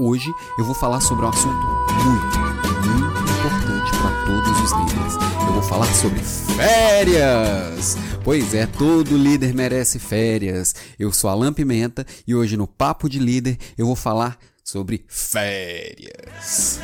Hoje eu vou falar sobre um assunto muito, muito importante para todos os líderes. Eu vou falar sobre férias! Pois é, todo líder merece férias. Eu sou Alan Pimenta e hoje no Papo de Líder eu vou falar sobre férias.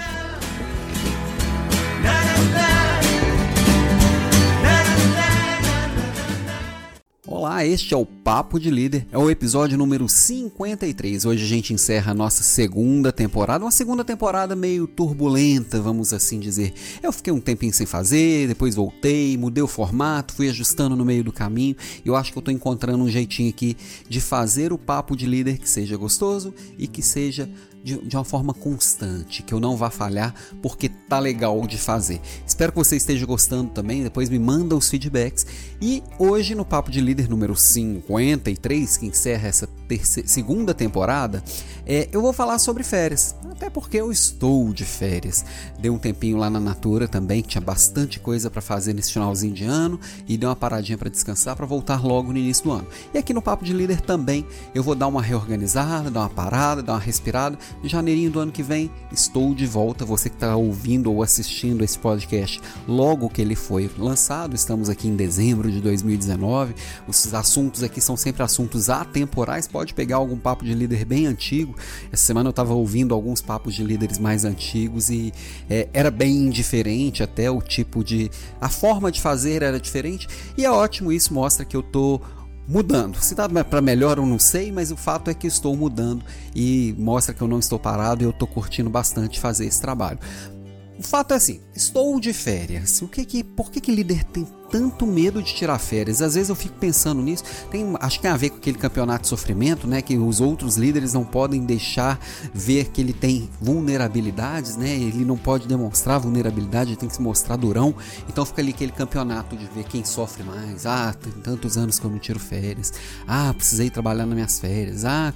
Olá, este é o Papo de Líder, é o episódio número 53. Hoje a gente encerra a nossa segunda temporada, uma segunda temporada meio turbulenta, vamos assim dizer. Eu fiquei um tempinho sem fazer, depois voltei, mudei o formato, fui ajustando no meio do caminho e eu acho que eu estou encontrando um jeitinho aqui de fazer o Papo de Líder que seja gostoso e que seja de, de, uma forma constante, que eu não vá falhar, porque tá legal de fazer. Espero que você esteja gostando também, depois me manda os feedbacks. E hoje no Papo de Líder número 53, que encerra essa terceira, segunda temporada, é, eu vou falar sobre férias, até porque eu estou de férias. Dei um tempinho lá na Natura também, que tinha bastante coisa para fazer nesse finalzinho de ano, e dei uma paradinha para descansar para voltar logo no início do ano. E aqui no Papo de Líder também eu vou dar uma reorganizada, dar uma parada, dar uma respirada em janeirinho do ano que vem, estou de volta. Você que está ouvindo ou assistindo esse podcast logo que ele foi lançado, estamos aqui em dezembro de 2019. Os assuntos aqui são sempre assuntos atemporais. Pode pegar algum papo de líder bem antigo. Essa semana eu estava ouvindo alguns papos de líderes mais antigos e é, era bem diferente, até o tipo de. A forma de fazer era diferente. E é ótimo, isso mostra que eu estou mudando. Se dá para melhor eu não sei, mas o fato é que estou mudando e mostra que eu não estou parado e eu estou curtindo bastante fazer esse trabalho. O fato é assim, estou de férias. O que que, por que que líder tem tanto medo de tirar férias? Às vezes eu fico pensando nisso. Tem, acho que tem a ver com aquele campeonato de sofrimento, né? Que os outros líderes não podem deixar ver que ele tem vulnerabilidades, né? Ele não pode demonstrar vulnerabilidade, ele tem que se mostrar durão. Então fica ali aquele campeonato de ver quem sofre mais. Ah, tem tantos anos que eu não tiro férias. Ah, precisei trabalhar nas minhas férias. Ah,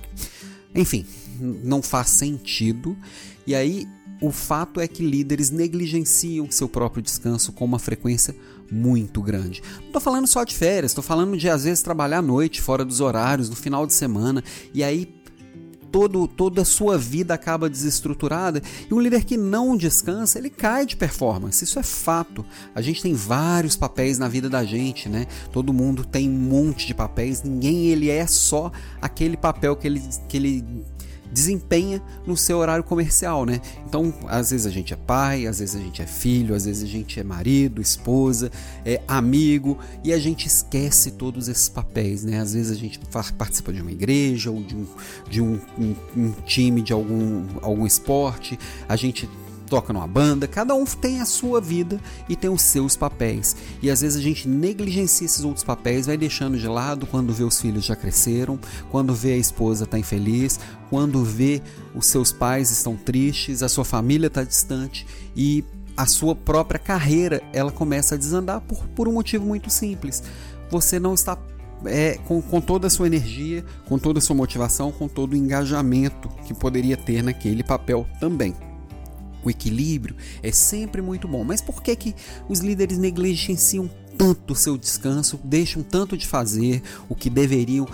enfim, não faz sentido. E aí o fato é que líderes negligenciam seu próprio descanso com uma frequência muito grande. Não estou falando só de férias, estou falando de às vezes trabalhar à noite, fora dos horários, no final de semana, e aí todo, toda a sua vida acaba desestruturada. E um líder que não descansa, ele cai de performance. Isso é fato. A gente tem vários papéis na vida da gente, né? Todo mundo tem um monte de papéis. Ninguém ele é só aquele papel que ele, que ele desempenha no seu horário comercial, né? Então, às vezes a gente é pai, às vezes a gente é filho, às vezes a gente é marido, esposa, é amigo e a gente esquece todos esses papéis, né? Às vezes a gente participa de uma igreja ou de um, de um, um, um time de algum, algum esporte, a gente toca numa banda, cada um tem a sua vida e tem os seus papéis. E às vezes a gente negligencia esses outros papéis, vai deixando de lado quando vê os filhos já cresceram, quando vê a esposa está infeliz, quando vê os seus pais estão tristes, a sua família está distante e a sua própria carreira ela começa a desandar por, por um motivo muito simples. Você não está é, com, com toda a sua energia, com toda a sua motivação, com todo o engajamento que poderia ter naquele papel também o equilíbrio é sempre muito bom. Mas por que, que os líderes negligenciam tanto o seu descanso, deixam tanto de fazer o que deveriam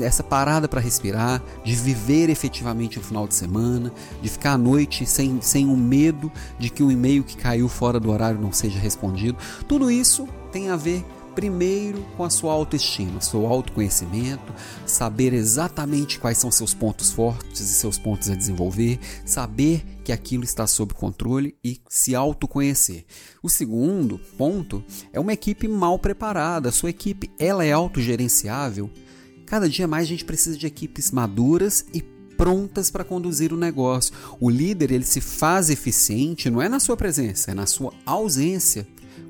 essa parada para respirar, de viver efetivamente o final de semana, de ficar à noite sem, sem o medo de que o e-mail que caiu fora do horário não seja respondido. Tudo isso tem a ver primeiro com a sua autoestima, seu autoconhecimento, saber exatamente quais são seus pontos fortes e seus pontos a desenvolver, saber que aquilo está sob controle e se autoconhecer. O segundo ponto é uma equipe mal preparada. A sua equipe, ela é autogerenciável? Cada dia mais a gente precisa de equipes maduras e prontas para conduzir o negócio. O líder, ele se faz eficiente não é na sua presença, é na sua ausência.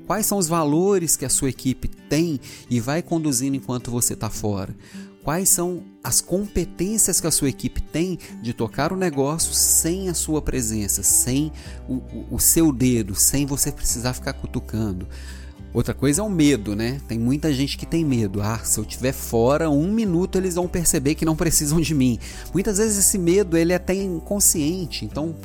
Quais são os valores que a sua equipe tem e vai conduzindo enquanto você está fora? Quais são as competências que a sua equipe tem de tocar o negócio sem a sua presença, sem o, o, seu dedo, sem você precisar ficar cutucando? Outra coisa é o medo, né? Tem muita gente que tem medo. Ah, se eu estiver fora um minuto eles vão perceber que não precisam de mim. Muitas vezes esse medo ele é até inconsciente. Então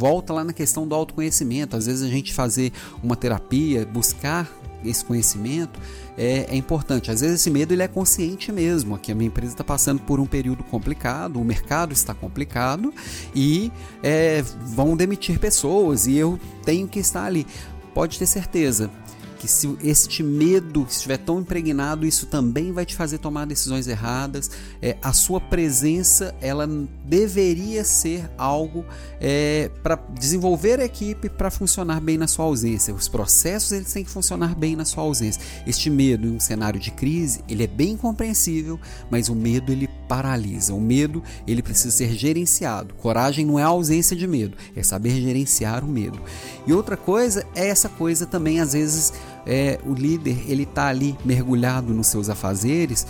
volta lá na questão do autoconhecimento. Às vezes a gente fazer uma terapia, buscar esse conhecimento é, é, importante. Às vezes esse medo ele é consciente mesmo. Aqui a minha empresa está passando por um período complicado, o mercado está complicado e é, vão demitir pessoas e eu tenho que estar ali. Pode ter certeza que se este medo estiver tão impregnado, isso também vai te fazer tomar decisões erradas. É, a sua presença, ela deveria ser algo é, para desenvolver a equipe para funcionar bem na sua ausência. Os processos eles têm que funcionar bem na sua ausência. Este medo em um cenário de crise, ele é bem compreensível, mas o medo ele paralisa. O medo ele precisa ser gerenciado. Coragem não é a ausência de medo, é saber gerenciar o medo. E outra coisa é essa coisa também às vezes é, o líder ele está ali mergulhado nos seus afazeres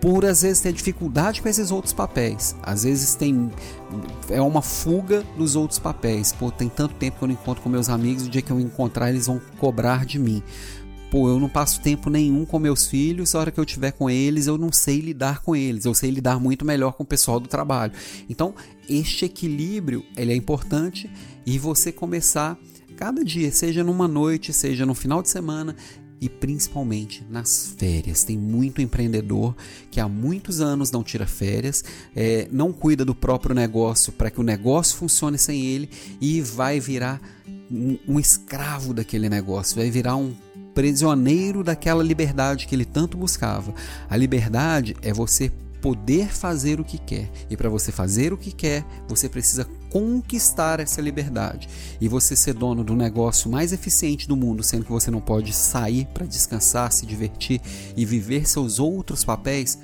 por às vezes ter dificuldade com esses outros papéis. Às vezes tem é uma fuga dos outros papéis. Pô, tem tanto tempo que eu não encontro com meus amigos, o dia que eu encontrar eles vão cobrar de mim. Pô, eu não passo tempo nenhum com meus filhos, a hora que eu tiver com eles, eu não sei lidar com eles. Eu sei lidar muito melhor com o pessoal do trabalho. Então, este equilíbrio, ele é importante e você começar cada dia, seja numa noite, seja no final de semana e principalmente nas férias. Tem muito empreendedor que há muitos anos não tira férias, é, não cuida do próprio negócio para que o negócio funcione sem ele e vai virar um, um escravo daquele negócio, vai virar um prisioneiro daquela liberdade que ele tanto buscava. A liberdade é você poder fazer o que quer. E para você fazer o que quer, você precisa conquistar essa liberdade. E você ser dono do negócio mais eficiente do mundo, sendo que você não pode sair para descansar, se divertir e viver seus outros papéis,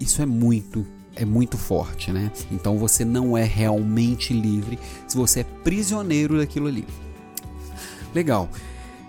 isso é muito é muito forte, né? Então você não é realmente livre se você é prisioneiro daquilo ali. Legal.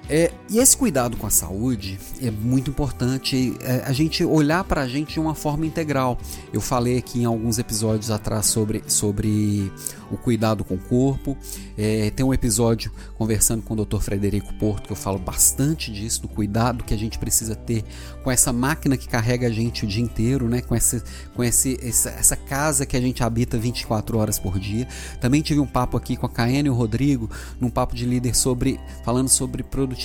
É, e esse cuidado com a saúde é muito importante é, a gente olhar para a gente de uma forma integral. Eu falei aqui em alguns episódios atrás sobre, sobre o cuidado com o corpo. É, tem um episódio conversando com o Dr. Frederico Porto que eu falo bastante disso, do cuidado que a gente precisa ter com essa máquina que carrega a gente o dia inteiro, né? com, essa, com esse, essa, essa casa que a gente habita 24 horas por dia. Também tive um papo aqui com a Caene e o Rodrigo, num papo de líder sobre falando sobre produtividade,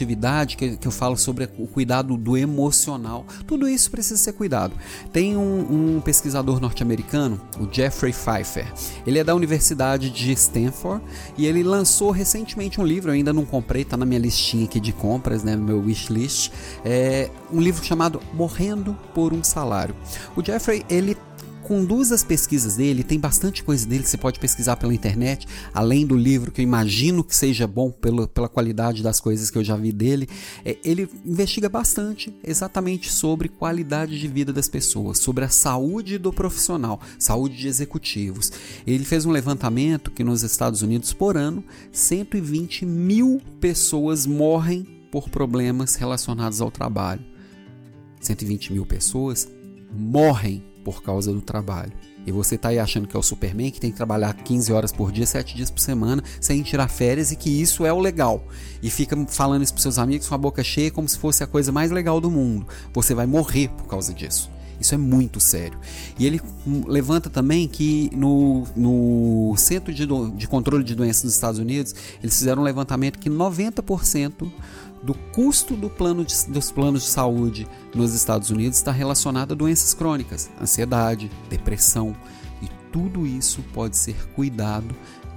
que, que eu falo sobre o cuidado do emocional. Tudo isso precisa ser cuidado. Tem um, um pesquisador norte-americano, o Jeffrey Pfeiffer. Ele é da Universidade de Stanford e ele lançou recentemente um livro, eu ainda não comprei, está na minha listinha aqui de compras, né, meu wishlist, é um livro chamado Morrendo por um Salário. O Jeffrey, ele conduz as pesquisas dele, tem bastante coisa dele que você pode pesquisar pela internet, além do livro, que eu imagino que seja bom pelo, pela qualidade das coisas que eu já vi dele. É, ele investiga bastante exatamente sobre qualidade de vida das pessoas, sobre a saúde do profissional, saúde de executivos. Ele fez um levantamento que nos Estados Unidos, por ano, 120 mil pessoas morrem por problemas relacionados ao trabalho. 120 mil pessoas morrem por causa do trabalho. E você tá aí achando que é o Superman, que tem que trabalhar 15 horas por dia, 7 dias por semana, sem tirar férias e que isso é o legal. E fica falando isso pros seus amigos com a boca cheia como se fosse a coisa mais legal do mundo. Você vai morrer por causa disso. Isso é muito sério. E ele levanta também que no, no Centro de, de Controle de Doenças dos Estados Unidos, eles fizeram um levantamento que 90% do custo do plano de, dos planos de saúde nos Estados Unidos está relacionado a doenças crônicas, ansiedade, depressão, e tudo isso pode ser cuidado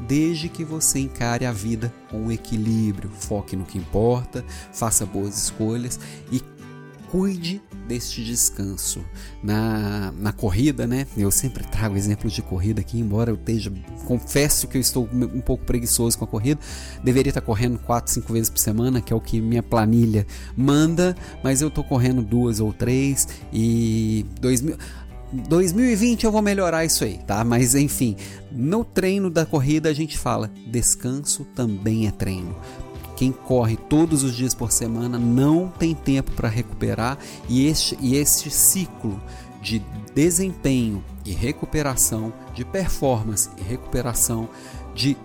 desde que você encare a vida com equilíbrio, foque no que importa, faça boas escolhas e cuide deste descanso. Na, na corrida, né? Eu sempre trago exemplos de corrida aqui, embora eu esteja, confesso que eu estou um pouco preguiçoso com a corrida. Deveria estar correndo 4, 5 vezes por semana, que é o que minha planilha manda, mas eu estou correndo duas ou três e 2000 2020 eu vou melhorar isso aí, tá? Mas enfim, no treino da corrida a gente fala: descanso também é treino. Quem corre todos os dias por semana não tem tempo para recuperar e este, e este ciclo de desempenho e recuperação, de performance e recuperação, de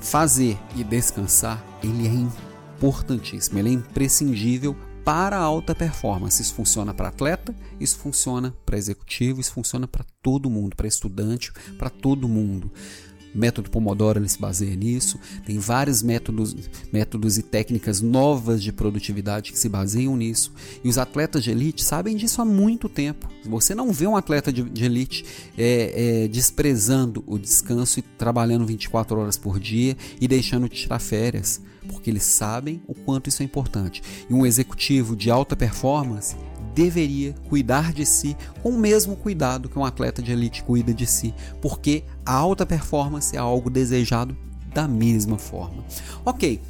fazer e descansar, ele é importantíssimo, ele é imprescindível para a alta performance. Isso funciona para atleta, isso funciona para executivo, isso funciona para todo mundo, para estudante, para todo mundo. Método Pomodoro ele se baseia nisso. Tem vários métodos, métodos e técnicas novas de produtividade que se baseiam nisso. E os atletas de elite sabem disso há muito tempo. Você não vê um atleta de, de elite é, é, desprezando o descanso e trabalhando 24 horas por dia e deixando de tirar férias, porque eles sabem o quanto isso é importante. E um executivo de alta performance deveria cuidar de si com o mesmo cuidado que um atleta de elite cuida de si, porque a alta performance é algo desejado da mesma forma. Ok,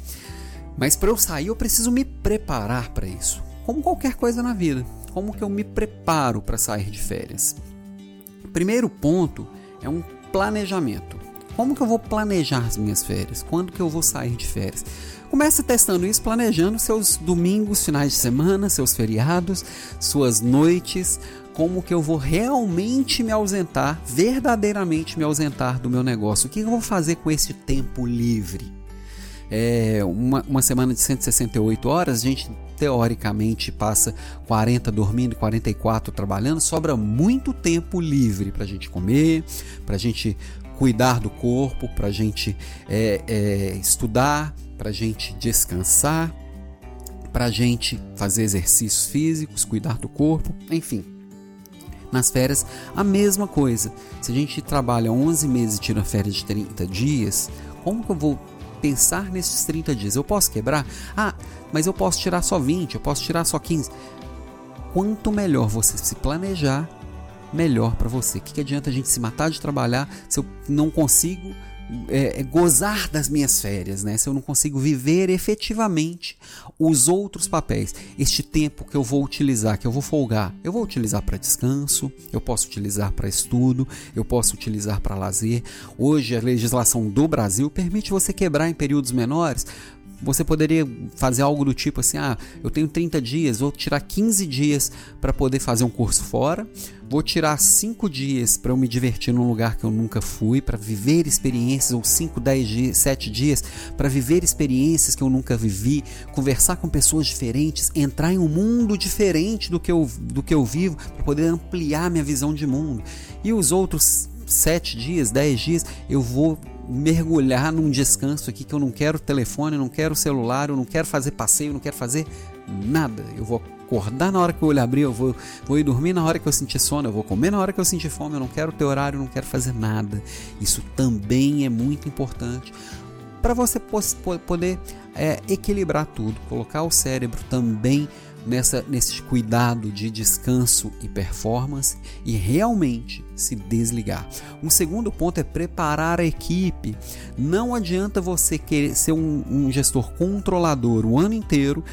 mas para eu sair eu preciso me preparar para isso, como qualquer coisa na vida. Como que eu me preparo para sair de férias? Primeiro ponto é um planejamento. Como que eu vou planejar as minhas férias? Quando que eu vou sair de férias? Comece testando isso, planejando seus domingos, finais de semana, seus feriados, suas noites, como que eu vou realmente me ausentar, verdadeiramente me ausentar do meu negócio. O que eu vou fazer com esse tempo livre? É, uma, uma semana de 168 horas, a gente teoricamente passa 40 dormindo, 44 trabalhando, sobra muito tempo livre para a gente comer, para a gente cuidar do corpo, para a gente é, é, estudar, para a gente descansar, para a gente fazer exercícios físicos, cuidar do corpo, enfim. Nas férias, a mesma coisa. Se a gente trabalha 11 meses e tira férias de 30 dias, como que eu vou pensar nesses 30 dias? Eu posso quebrar? Ah, mas eu posso tirar só 20, eu posso tirar só 15. Quanto melhor você se planejar, melhor para você. O que, que adianta a gente se matar de trabalhar se eu não consigo é, é, gozar das minhas férias, né? Se eu não consigo viver efetivamente os outros papéis, este tempo que eu vou utilizar, que eu vou folgar, eu vou utilizar para descanso, eu posso utilizar para estudo, eu posso utilizar para lazer. Hoje a legislação do Brasil permite você quebrar em períodos menores você poderia fazer algo do tipo assim: ah, eu tenho 30 dias, vou tirar 15 dias para poder fazer um curso fora, vou tirar 5 dias para eu me divertir num lugar que eu nunca fui, para viver experiências, ou 5, 10 dias, 7 dias para viver experiências que eu nunca vivi, conversar com pessoas diferentes, entrar em um mundo diferente do que eu, do que eu vivo, para poder ampliar minha visão de mundo. E os outros 7 dias, 10 dias, eu vou mergulhar num descanso aqui que eu não quero telefone, não quero celular, eu não quero fazer passeio, não quero fazer nada. Eu vou acordar na hora que o olho abrir, eu vou, vou ir dormir na hora que eu sentir sono, eu vou comer na hora que eu sentir fome, eu não quero ter horário, eu não quero fazer nada. Isso também é muito importante para você poder é, equilibrar tudo, colocar o cérebro também nessa, nesse cuidado de descanso e performance e realmente se desligar. Um segundo ponto é preparar a equipe. Não adianta você querer ser um, um gestor controlador o ano inteiro,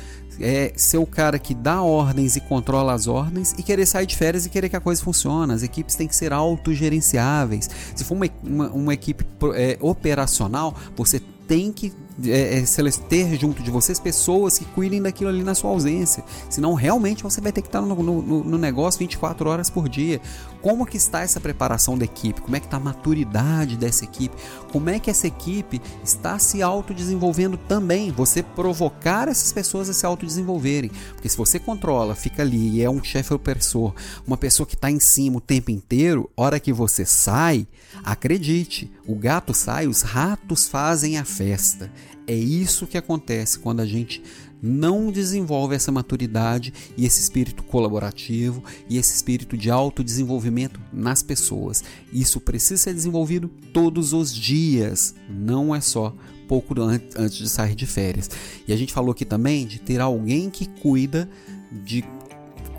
é ser o cara que dá ordens e controla as ordens e querer sair de férias e querer que a coisa funcione. As equipes têm que ser autogerenciáveis. Se for uma, uma, uma equipe é, operacional, você tem que é, é, ter junto de vocês pessoas que cuidem daquilo ali na sua ausência. Senão, realmente, você vai ter que estar no, no, no, negócio 24 horas por dia. Como que está essa preparação da equipe? Como é que está a maturidade dessa equipe? Como é que essa equipe está se autodesenvolvendo também? Você provocar essas pessoas a se autodesenvolverem. Porque se você controla, fica ali e é um chefe opressor, uma pessoa que está em cima o tempo inteiro, hora que você sai, acredite, o gato sai, os ratos fazem a festa. É isso que acontece quando a gente não desenvolve essa maturidade e esse espírito colaborativo e esse espírito de autodesenvolvimento nas pessoas. Isso precisa ser desenvolvido todos os dias, não é só pouco antes de sair de férias. E a gente falou aqui também de ter alguém que cuida de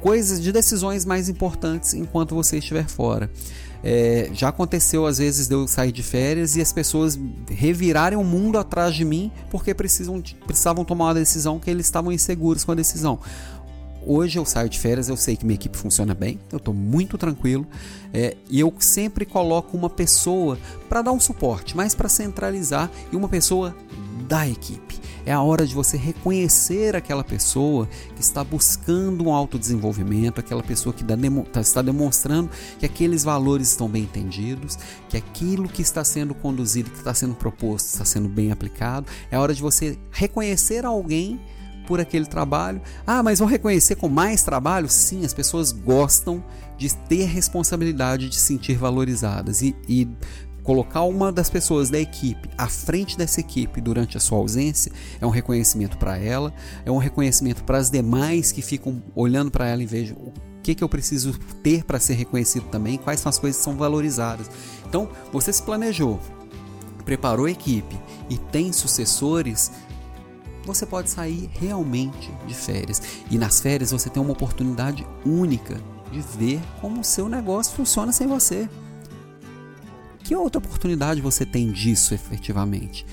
coisas, de decisões mais importantes enquanto você estiver fora. É, já aconteceu às vezes de eu sair de férias e as pessoas revirarem o mundo atrás de mim porque precisam, precisavam tomar uma decisão que eles estavam inseguros com a decisão. Hoje eu saio de férias, eu sei que minha equipe funciona bem, eu estou muito tranquilo é, e eu sempre coloco uma pessoa para dar um suporte, mais para centralizar e uma pessoa da equipe. É a hora de você reconhecer aquela pessoa que está buscando um autodesenvolvimento, aquela pessoa que tá, está demonstrando que aqueles valores estão bem entendidos, que aquilo que está sendo conduzido, que está sendo proposto, está sendo bem aplicado. É a hora de você reconhecer alguém por aquele trabalho. Ah, mas vão reconhecer com mais trabalho? Sim, as pessoas gostam de ter responsabilidade, de se sentir valorizadas. E, e colocar uma das pessoas da equipe à frente dessa equipe durante a sua ausência é um reconhecimento para ela, é um reconhecimento para as demais que ficam olhando para ela e vejam o que, que eu preciso ter para ser reconhecido também, quais são as coisas que são valorizadas. Então, você se planejou, preparou a equipe e tem sucessores, você pode sair realmente de férias. E nas férias você tem uma oportunidade única de ver como o seu negócio funciona sem você. Que outra oportunidade você tem disso efetivamente?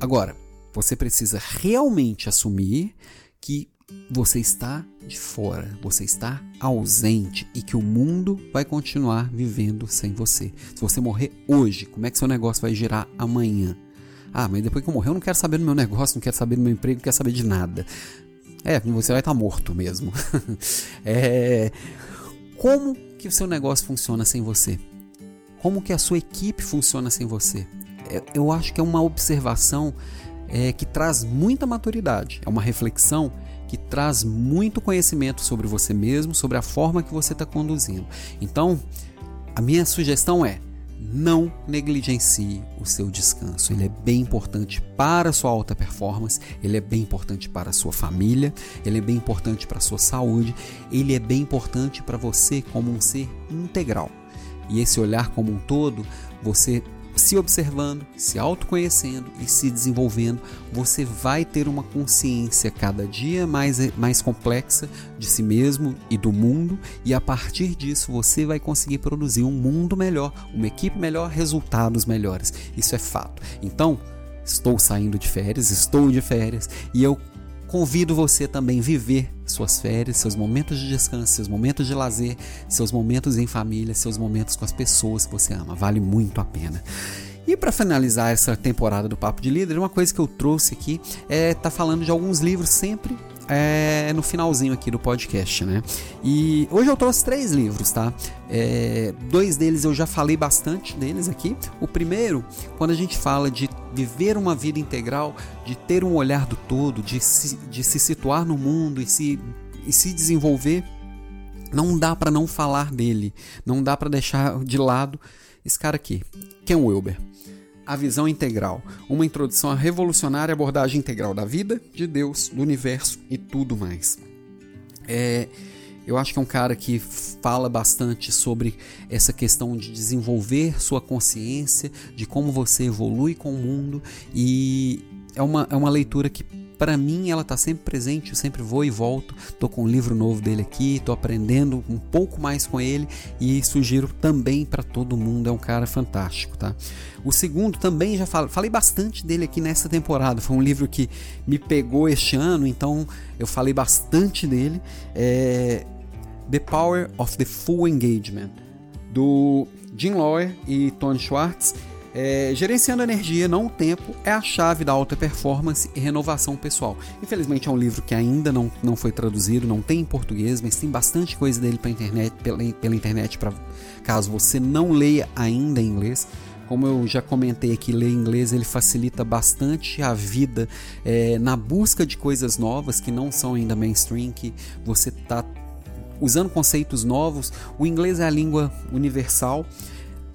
Agora, você precisa realmente assumir que você está de fora, você está ausente e que o mundo vai continuar vivendo sem você. Se você morrer hoje, como é que seu negócio vai girar amanhã? Ah, mas depois que eu morrer, eu não quero saber do meu negócio, não quero saber do meu emprego, não quero saber de nada. É, você vai estar morto mesmo. é, como que o seu negócio funciona sem você? Como que a sua equipe funciona sem você? É, eu acho que é uma observação é, que traz muita maturidade, é uma reflexão que traz muito conhecimento sobre você mesmo, sobre a forma que você está conduzindo. Então, a minha sugestão é não negligencie o seu descanso. Ele é bem importante para a sua alta performance, ele é bem importante para a sua família, ele é bem importante para a sua saúde, ele é bem importante para você como um ser integral. E esse olhar como um todo, você se observando, se autoconhecendo e se desenvolvendo, você vai ter uma consciência cada dia mais, mais complexa de si mesmo e do mundo, e a partir disso você vai conseguir produzir um mundo melhor, uma equipe melhor, resultados melhores. Isso é fato. Então, estou saindo de férias, estou de férias e eu convido você também a viver suas férias, seus momentos de descanso, seus momentos de lazer, seus momentos em família, seus momentos com as pessoas que você ama. Vale muito a pena. E para finalizar essa temporada do Papo de Líder, uma coisa que eu trouxe aqui é tá falando de alguns livros sempre é, no finalzinho aqui do podcast, né? E hoje eu trouxe três livros, tá? É, dois deles eu já falei bastante deles aqui. O primeiro, quando a gente fala de viver uma vida integral, de ter um olhar do todo, de se, de se situar no mundo e se, e se desenvolver, não dá para não falar dele, não dá para deixar de lado esse cara aqui, Ken Wilber. A Visão Integral, uma introdução à revolucionária abordagem integral da vida, de Deus, do universo e tudo mais. É, eu acho que é um cara que fala bastante sobre essa questão de desenvolver sua consciência, de como você evolui com o mundo, e é uma, é uma leitura que para mim ela está sempre presente, eu sempre vou e volto. Tô com um livro novo dele aqui, tô aprendendo um pouco mais com ele e sugiro também para todo mundo, é um cara fantástico, tá? O segundo também já falei, falei bastante dele aqui nessa temporada, foi um livro que me pegou este ano, então eu falei bastante dele. É The Power of the Full Engagement, do Jim Lawyer e Tony Schwartz. É, gerenciando energia, não o tempo, é a chave da alta performance e renovação pessoal. Infelizmente é um livro que ainda não, não foi traduzido, não tem em português, mas tem bastante coisa dele pela internet, pela, pela internet para caso você não leia ainda em inglês. Como eu já comentei aqui, ler inglês ele facilita bastante a vida é, na busca de coisas novas que não são ainda mainstream, que você está usando conceitos novos. O inglês é a língua universal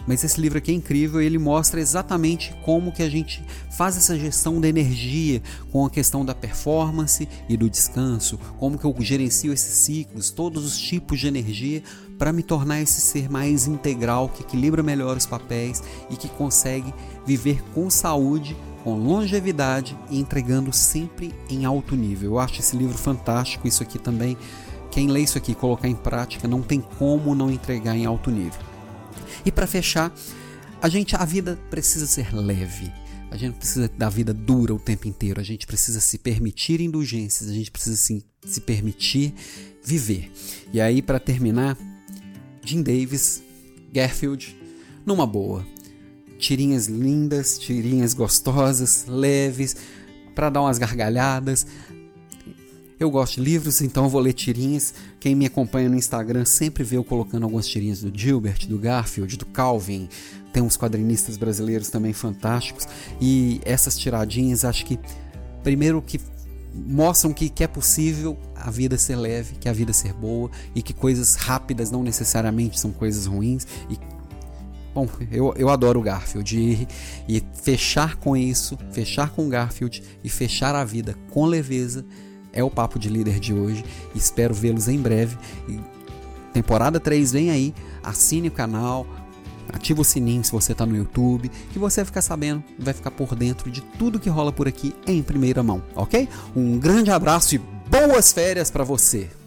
mas esse livro aqui é incrível, ele mostra exatamente como que a gente faz essa gestão da energia com a questão da performance e do descanso, como que eu gerencio esses ciclos, todos os tipos de energia para me tornar esse ser mais integral, que equilibra melhor os papéis e que consegue viver com saúde com longevidade e entregando sempre em alto nível. Eu acho esse livro fantástico, isso aqui também. Quem lê isso aqui e colocar em prática não tem como não entregar em alto nível. E para fechar, a gente a vida precisa ser leve. A gente precisa da vida dura o tempo inteiro. A gente precisa se permitir indulgências. A gente precisa se, se permitir viver. E aí, para terminar, Jim Davis, Garfield, numa boa. Tirinhas lindas, tirinhas gostosas, leves, para dar umas gargalhadas. Eu gosto de livros, então vou ler tirinhas. Quem me acompanha no Instagram sempre vê eu colocando algumas tirinhas do Gilbert, do Garfield, do Calvin. Tem uns quadrinistas brasileiros também fantásticos. E essas tiradinhas acho que, primeiro, que mostram que, que é possível a vida ser leve, que a vida ser boa e que coisas rápidas não necessariamente são coisas ruins e Bom, eu, eu adoro o Garfield e, e fechar com isso, fechar com o Garfield e fechar a vida com leveza é o papo de líder de hoje. Espero vê-los em breve. Temporada 3 vem aí, assine o canal, ativa o sininho se você está no YouTube, que você vai ficar sabendo, vai ficar por dentro de tudo que rola por aqui em primeira mão, ok? Um grande abraço e boas férias para você!